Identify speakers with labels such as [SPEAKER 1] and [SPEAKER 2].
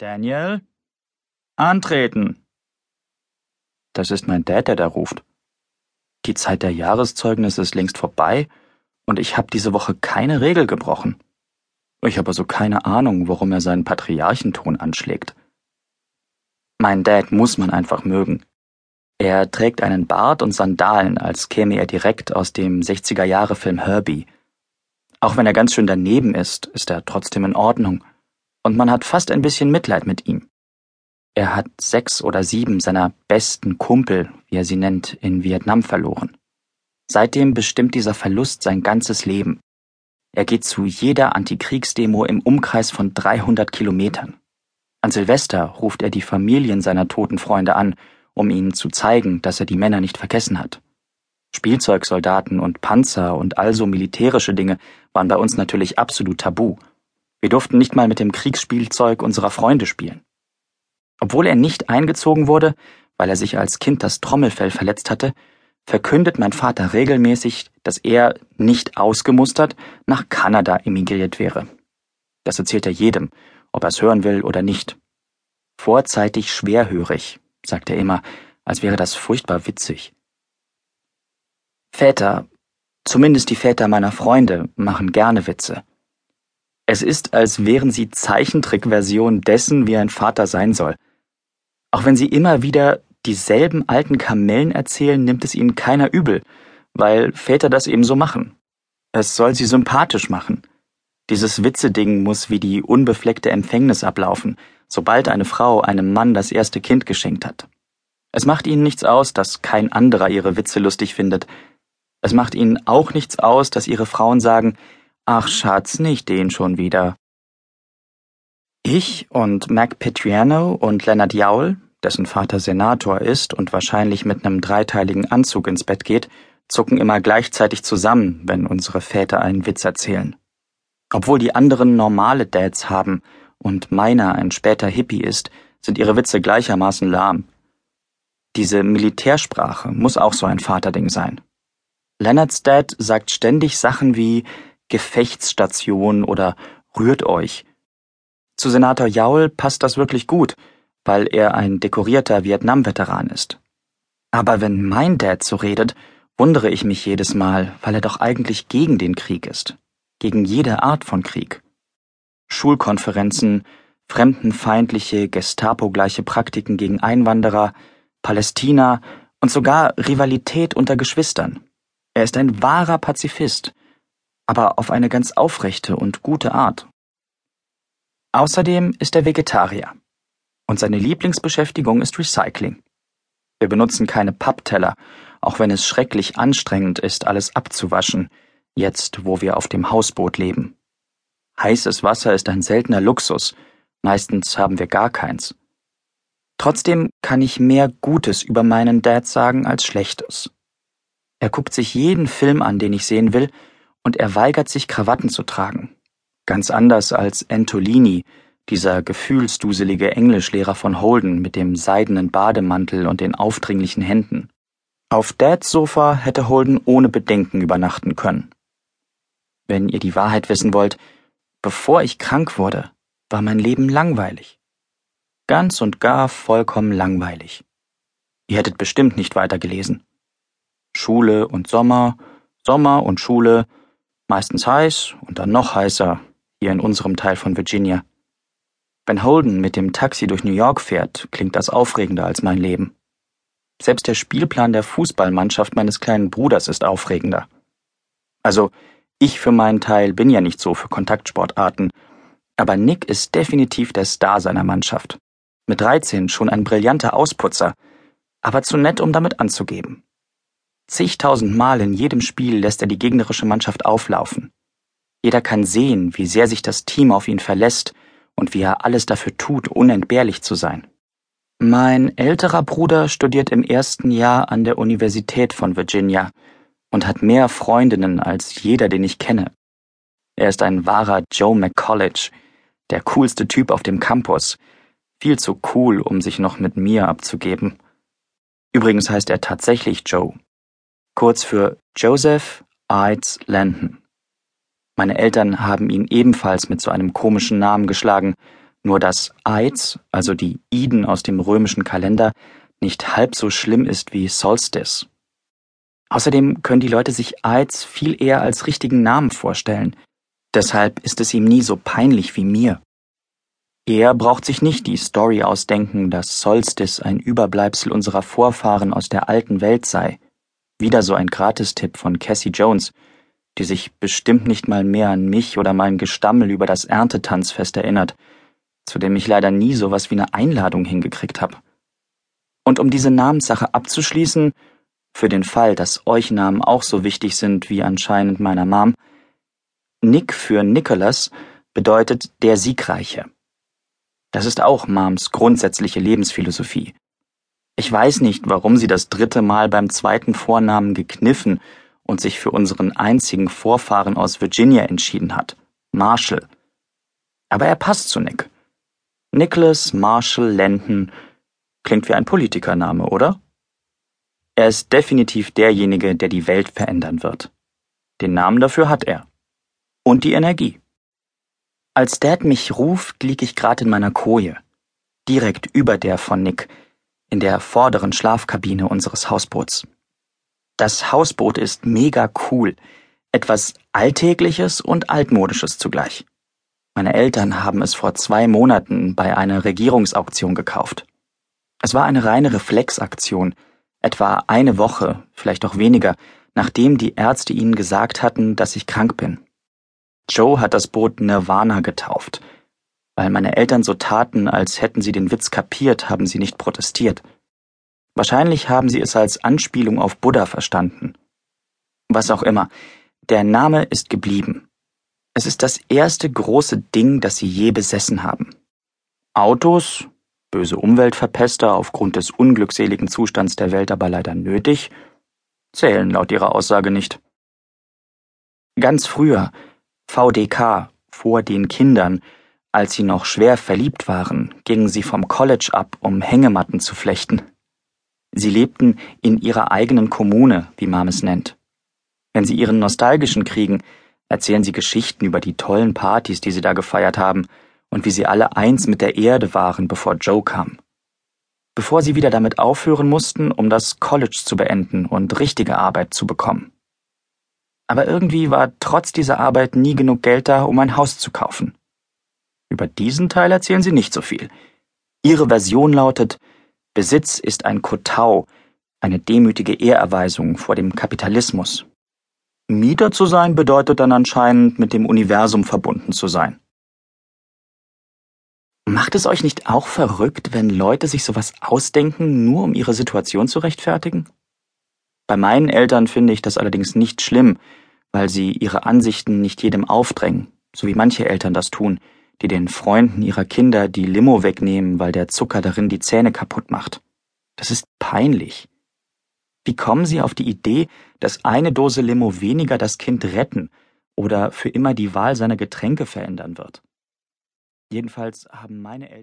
[SPEAKER 1] Daniel? Antreten! Das ist mein Dad, der da ruft. Die Zeit der Jahreszeugnisse ist längst vorbei und ich habe diese Woche keine Regel gebrochen. Ich habe also keine Ahnung, warum er seinen Patriarchenton anschlägt. Mein Dad muss man einfach mögen. Er trägt einen Bart und Sandalen, als käme er direkt aus dem 60er-Jahre-Film Herbie. Auch wenn er ganz schön daneben ist, ist er trotzdem in Ordnung. Und man hat fast ein bisschen Mitleid mit ihm. Er hat sechs oder sieben seiner besten Kumpel, wie er sie nennt, in Vietnam verloren. Seitdem bestimmt dieser Verlust sein ganzes Leben. Er geht zu jeder Antikriegsdemo im Umkreis von 300 Kilometern. An Silvester ruft er die Familien seiner toten Freunde an um ihnen zu zeigen, dass er die Männer nicht vergessen hat. Spielzeugsoldaten und Panzer und also militärische Dinge waren bei uns natürlich absolut tabu. Wir durften nicht mal mit dem Kriegsspielzeug unserer Freunde spielen. Obwohl er nicht eingezogen wurde, weil er sich als Kind das Trommelfell verletzt hatte, verkündet mein Vater regelmäßig, dass er, nicht ausgemustert, nach Kanada emigriert wäre. Das erzählt er jedem, ob er es hören will oder nicht. Vorzeitig schwerhörig, sagt er immer, als wäre das furchtbar witzig. Väter, zumindest die Väter meiner Freunde, machen gerne Witze. Es ist, als wären sie Zeichentrickversion dessen, wie ein Vater sein soll. Auch wenn sie immer wieder dieselben alten Kamellen erzählen, nimmt es ihnen keiner übel, weil Väter das eben so machen. Es soll sie sympathisch machen. Dieses Witzeding muss wie die unbefleckte Empfängnis ablaufen, sobald eine Frau einem Mann das erste Kind geschenkt hat. Es macht ihnen nichts aus, dass kein anderer ihre Witze lustig findet. Es macht ihnen auch nichts aus, dass ihre Frauen sagen, ach Schatz, nicht den schon wieder. Ich und Mac Petriano und Leonard Jaul, dessen Vater Senator ist und wahrscheinlich mit einem dreiteiligen Anzug ins Bett geht, zucken immer gleichzeitig zusammen, wenn unsere Väter einen Witz erzählen. Obwohl die anderen normale Dads haben und meiner ein später Hippie ist, sind ihre Witze gleichermaßen lahm. Diese Militärsprache muss auch so ein Vaterding sein. Leonards Dad sagt ständig Sachen wie Gefechtsstation oder rührt euch. Zu Senator Jaul passt das wirklich gut, weil er ein dekorierter Vietnam-Veteran ist. Aber wenn mein Dad so redet, wundere ich mich jedes Mal, weil er doch eigentlich gegen den Krieg ist gegen jede Art von Krieg. Schulkonferenzen, fremdenfeindliche, Gestapo-gleiche Praktiken gegen Einwanderer, Palästina und sogar Rivalität unter Geschwistern. Er ist ein wahrer Pazifist, aber auf eine ganz aufrechte und gute Art. Außerdem ist er Vegetarier. Und seine Lieblingsbeschäftigung ist Recycling. Wir benutzen keine Pappteller, auch wenn es schrecklich anstrengend ist, alles abzuwaschen, jetzt wo wir auf dem Hausboot leben. Heißes Wasser ist ein seltener Luxus, meistens haben wir gar keins. Trotzdem kann ich mehr Gutes über meinen Dad sagen als Schlechtes. Er guckt sich jeden Film an, den ich sehen will, und er weigert sich, Krawatten zu tragen. Ganz anders als Antolini, dieser gefühlsduselige Englischlehrer von Holden mit dem seidenen Bademantel und den aufdringlichen Händen. Auf Dads Sofa hätte Holden ohne Bedenken übernachten können. Wenn ihr die Wahrheit wissen wollt, bevor ich krank wurde, war mein Leben langweilig. Ganz und gar vollkommen langweilig. Ihr hättet bestimmt nicht weitergelesen. Schule und Sommer, Sommer und Schule, meistens heiß und dann noch heißer, hier in unserem Teil von Virginia. Wenn Holden mit dem Taxi durch New York fährt, klingt das aufregender als mein Leben. Selbst der Spielplan der Fußballmannschaft meines kleinen Bruders ist aufregender. Also, ich für meinen Teil bin ja nicht so für Kontaktsportarten, aber Nick ist definitiv der Star seiner Mannschaft. Mit 13 schon ein brillanter Ausputzer, aber zu nett, um damit anzugeben. Zigtausend Mal in jedem Spiel lässt er die gegnerische Mannschaft auflaufen. Jeder kann sehen, wie sehr sich das Team auf ihn verlässt und wie er alles dafür tut, unentbehrlich zu sein. Mein älterer Bruder studiert im ersten Jahr an der Universität von Virginia und hat mehr Freundinnen als jeder, den ich kenne. Er ist ein wahrer Joe McCollege, der coolste Typ auf dem Campus, viel zu cool, um sich noch mit mir abzugeben. Übrigens heißt er tatsächlich Joe, kurz für Joseph Ides Landon. Meine Eltern haben ihn ebenfalls mit so einem komischen Namen geschlagen, nur dass Eids, also die Iden aus dem römischen Kalender, nicht halb so schlimm ist wie Solstice. Außerdem können die Leute sich Eids viel eher als richtigen Namen vorstellen. Deshalb ist es ihm nie so peinlich wie mir. Er braucht sich nicht die Story ausdenken, dass Solstice ein Überbleibsel unserer Vorfahren aus der alten Welt sei. Wieder so ein Gratistipp von Cassie Jones, die sich bestimmt nicht mal mehr an mich oder mein Gestammel über das Erntetanzfest erinnert, zu dem ich leider nie sowas wie eine Einladung hingekriegt habe. Und um diese Namenssache abzuschließen, für den Fall, dass euch Namen auch so wichtig sind wie anscheinend meiner Mom, Nick für Nicholas bedeutet der Siegreiche. Das ist auch Moms grundsätzliche Lebensphilosophie. Ich weiß nicht, warum sie das dritte Mal beim zweiten Vornamen gekniffen und sich für unseren einzigen Vorfahren aus Virginia entschieden hat, Marshall. Aber er passt zu Nick. Nicholas Marshall Lenton klingt wie ein Politikername, oder? Er ist definitiv derjenige, der die Welt verändern wird. Den Namen dafür hat er. Und die Energie. Als Dad mich ruft, lieg ich gerade in meiner Koje, direkt über der von Nick, in der vorderen Schlafkabine unseres Hausboots. Das Hausboot ist mega cool, etwas Alltägliches und Altmodisches zugleich. Meine Eltern haben es vor zwei Monaten bei einer Regierungsauktion gekauft. Es war eine reine Reflexaktion, etwa eine Woche, vielleicht auch weniger, nachdem die Ärzte ihnen gesagt hatten, dass ich krank bin. Joe hat das Boot Nirvana getauft. Weil meine Eltern so taten, als hätten sie den Witz kapiert, haben sie nicht protestiert. Wahrscheinlich haben sie es als Anspielung auf Buddha verstanden. Was auch immer, der Name ist geblieben. Es ist das erste große Ding, das sie je besessen haben. Autos, böse Umweltverpester aufgrund des unglückseligen Zustands der Welt aber leider nötig, zählen laut ihrer Aussage nicht. Ganz früher, VDK, vor den Kindern, als sie noch schwer verliebt waren, gingen sie vom College ab, um Hängematten zu flechten. Sie lebten in ihrer eigenen Kommune, wie Mom es nennt. Wenn sie ihren nostalgischen kriegen, erzählen sie Geschichten über die tollen Partys, die sie da gefeiert haben, und wie sie alle eins mit der Erde waren, bevor Joe kam. Bevor sie wieder damit aufhören mussten, um das College zu beenden und richtige Arbeit zu bekommen aber irgendwie war trotz dieser Arbeit nie genug Geld da, um ein Haus zu kaufen. Über diesen Teil erzählen sie nicht so viel. Ihre Version lautet Besitz ist ein Kotau, eine demütige Ehrerweisung vor dem Kapitalismus. Mieter zu sein bedeutet dann anscheinend, mit dem Universum verbunden zu sein. Macht es euch nicht auch verrückt, wenn Leute sich sowas ausdenken, nur um ihre Situation zu rechtfertigen? Bei meinen Eltern finde ich das allerdings nicht schlimm, weil sie ihre Ansichten nicht jedem aufdrängen, so wie manche Eltern das tun, die den Freunden ihrer Kinder die Limo wegnehmen, weil der Zucker darin die Zähne kaputt macht. Das ist peinlich. Wie kommen Sie auf die Idee, dass eine Dose Limo weniger das Kind retten oder für immer die Wahl seiner Getränke verändern wird? Jedenfalls haben meine Eltern